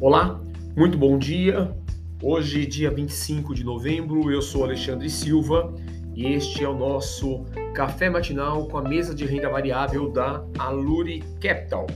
Olá, muito bom dia. Hoje, dia 25 de novembro, eu sou Alexandre Silva e este é o nosso café matinal com a mesa de renda variável da Aluri Capital.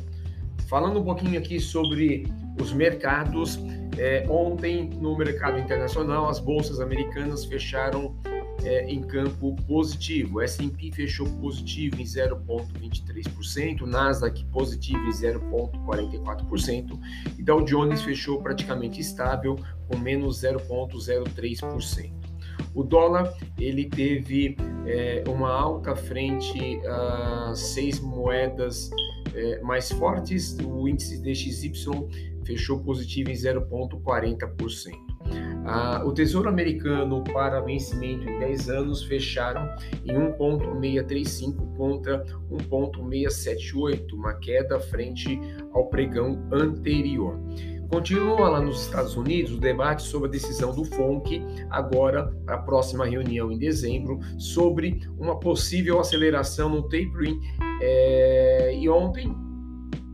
Falando um pouquinho aqui sobre os mercados, é, ontem no mercado internacional as bolsas americanas fecharam é, em campo positivo. S&P fechou positivo em 0,23%, Nasdaq positivo em 0,44% e Dow Jones fechou praticamente estável com menos 0,03%. O dólar ele teve é, uma alta frente a seis moedas é, mais fortes. O índice DXY fechou positivo em 0,40%. Ah, o Tesouro Americano para vencimento em 10 anos fecharam em 1,635 contra 1,678, uma queda frente ao pregão anterior. Continua lá nos Estados Unidos o debate sobre a decisão do FONC, agora para a próxima reunião em dezembro, sobre uma possível aceleração no tapering. É, e ontem,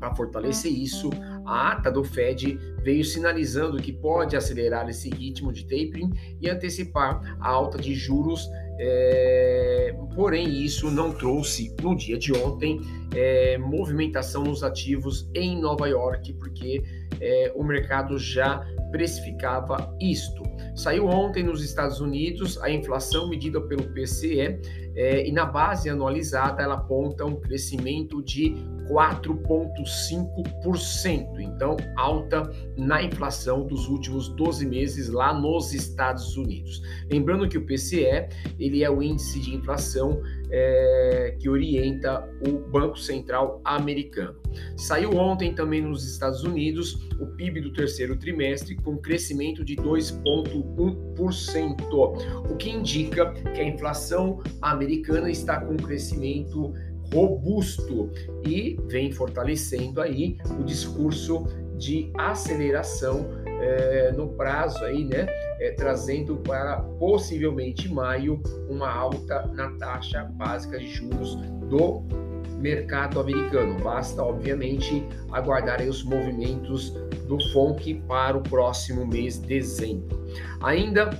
para fortalecer isso, a ata do Fed veio sinalizando que pode acelerar esse ritmo de tapering e antecipar a alta de juros. É, porém, isso não trouxe no dia de ontem é, movimentação nos ativos em Nova York, porque é, o mercado já precificava isto. Saiu ontem nos Estados Unidos a inflação medida pelo PCE é, e na base anualizada ela aponta um crescimento de 4,5%. Então, alta na inflação dos últimos 12 meses lá nos Estados Unidos. Lembrando que o PCE ele é o índice de inflação é, que orienta o Banco Central americano. Saiu ontem também nos Estados Unidos o PIB do terceiro trimestre com crescimento de 2,1%, o que indica que a inflação americana está com crescimento robusto e vem fortalecendo aí o discurso de aceleração é, no prazo aí, né, é, trazendo para possivelmente maio uma alta na taxa básica de juros do mercado americano. Basta, obviamente, aguardar os movimentos do FONC para o próximo mês de dezembro. Ainda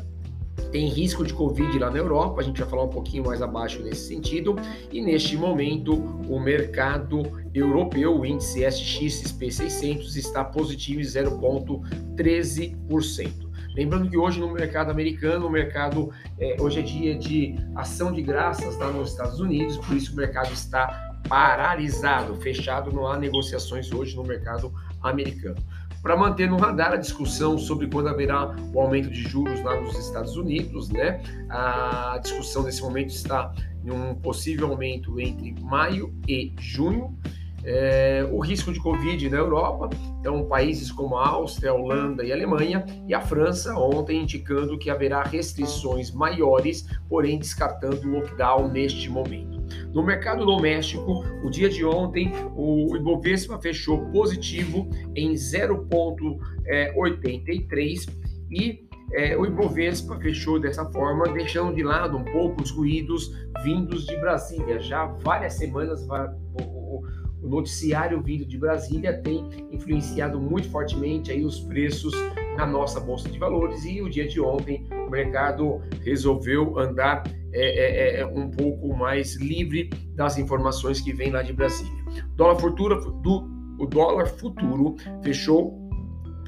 tem risco de Covid lá na Europa, a gente vai falar um pouquinho mais abaixo nesse sentido, e neste momento o mercado europeu, o índice SXSP600, está positivo em 0,13%. Lembrando que hoje no mercado americano, o mercado é, hoje é dia de ação de graças lá nos Estados Unidos, por isso o mercado está paralisado, fechado, não há negociações hoje no mercado americano para manter no radar a discussão sobre quando haverá o aumento de juros lá nos Estados Unidos, né? A discussão nesse momento está em um possível aumento entre maio e junho. É, o risco de Covid na Europa, então países como a Áustria, a Holanda e a Alemanha, e a França ontem indicando que haverá restrições maiores, porém descartando o lockdown neste momento. No mercado doméstico, o dia de ontem, o Ibovespa fechou positivo em 0,83 e é, o Ibovespa fechou dessa forma, deixando de lado um pouco os ruídos vindos de Brasília. Já várias semanas o, o noticiário vindo de Brasília tem influenciado muito fortemente aí os preços na nossa bolsa de valores e o dia de ontem o mercado resolveu andar é, é, é, é um pouco mais livre das informações que vêm lá de Brasília. Dólar futuro do o dólar futuro fechou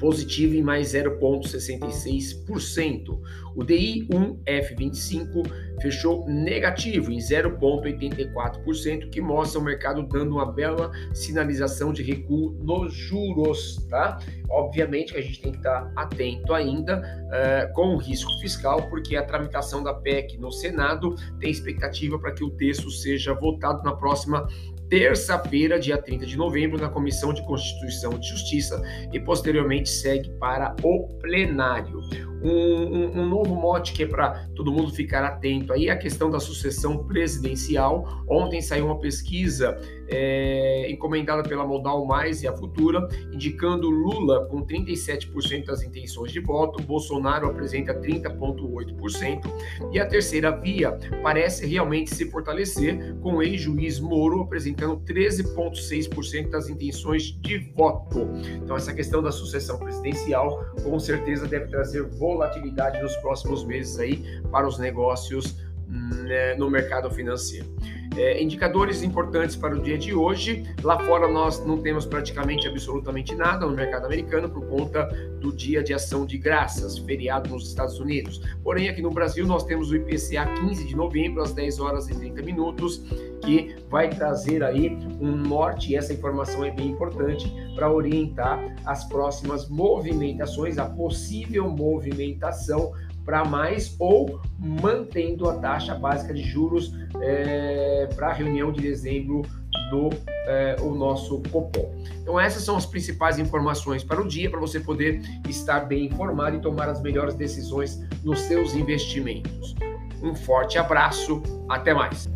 positivo em mais 0,66%. O DI 1F25 fechou negativo em 0,84%, que mostra o mercado dando uma bela sinalização de recuo nos juros, tá? Obviamente que a gente tem que estar atento ainda uh, com o risco fiscal, porque a tramitação da PEC no Senado tem expectativa para que o texto seja votado na próxima terça-feira, dia 30 de novembro, na Comissão de Constituição e Justiça e posteriormente segue para o plenário. Um, um, novo mote que é para todo mundo ficar atento aí a questão da sucessão presidencial. Ontem saiu uma pesquisa é, encomendada pela Modal Mais e a Futura, indicando Lula com 37% das intenções de voto, Bolsonaro apresenta 30,8%, e a terceira via parece realmente se fortalecer, com o ex-juiz Moro apresentando 13,6% das intenções de voto. Então, essa questão da sucessão presidencial com certeza deve trazer volatilidade nos próximos meses aí para os negócios né, no mercado financeiro. É, indicadores importantes para o dia de hoje. Lá fora nós não temos praticamente absolutamente nada no mercado americano por conta do dia de ação de graças, feriado nos Estados Unidos. Porém, aqui no Brasil nós temos o IPCA 15 de novembro, às 10 horas e 30 minutos, que vai trazer aí um norte, e essa informação é bem importante para orientar as próximas movimentações, a possível movimentação para mais ou mantendo a taxa básica de juros é, para a reunião de dezembro do é, o nosso Copom. Então essas são as principais informações para o dia para você poder estar bem informado e tomar as melhores decisões nos seus investimentos. Um forte abraço, até mais.